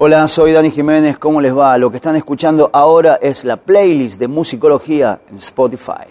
Hola, soy Dani Jiménez, ¿cómo les va? Lo que están escuchando ahora es la playlist de musicología en Spotify.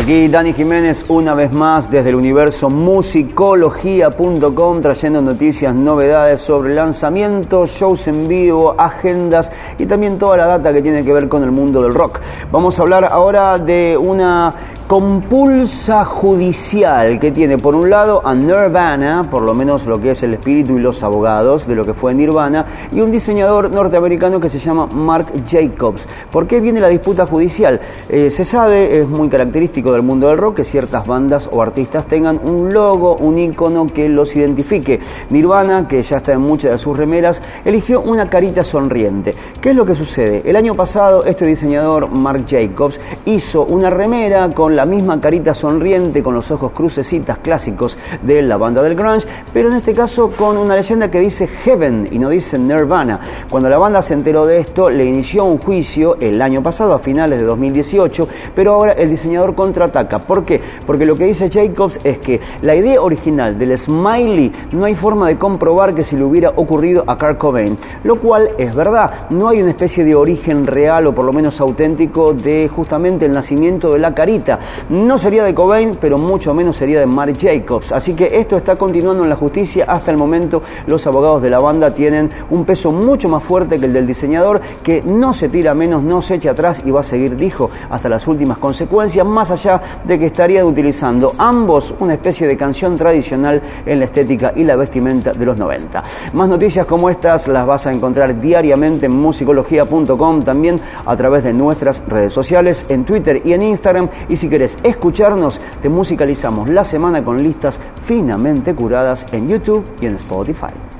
Aquí Dani Jiménez una vez más desde el universo musicología.com trayendo noticias, novedades sobre lanzamientos, shows en vivo, agendas y también toda la data que tiene que ver con el mundo del rock. Vamos a hablar ahora de una compulsa judicial que tiene por un lado a Nirvana, por lo menos lo que es el espíritu y los abogados de lo que fue Nirvana, y un diseñador norteamericano que se llama Mark Jacobs. ¿Por qué viene la disputa judicial? Eh, se sabe, es muy característico del mundo del rock que ciertas bandas o artistas tengan un logo, un icono que los identifique. Nirvana, que ya está en muchas de sus remeras, eligió una carita sonriente. ¿Qué es lo que sucede? El año pasado este diseñador Mark Jacobs hizo una remera con la misma carita sonriente, con los ojos crucecitas clásicos de la banda del grunge, pero en este caso con una leyenda que dice Heaven y no dice Nirvana. Cuando la banda se enteró de esto, le inició un juicio el año pasado, a finales de 2018, pero ahora el diseñador contraataca. ¿Por qué? Porque lo que dice Jacobs es que la idea original del smiley no hay forma de comprobar que si le hubiera ocurrido a Kurt Cobain, lo cual es verdad, no hay una especie de origen real o por lo menos auténtico de justamente el nacimiento de la carita. No sería de Cobain, pero mucho menos sería de Mark Jacobs. Así que esto está continuando en la justicia. Hasta el momento los abogados de la banda tienen un peso mucho más fuerte que el del diseñador, que no se tira menos, no se echa atrás y va a seguir, dijo, hasta las últimas consecuencias, más allá de que estarían utilizando ambos una especie de canción tradicional en la estética y la vestimenta de los 90. Más noticias como estas las vas a encontrar diariamente en musicología.com, también a través de nuestras redes sociales, en Twitter y en Instagram. Y si querés escucharnos, te musicalizamos la semana con listas finamente curadas en YouTube y en Spotify.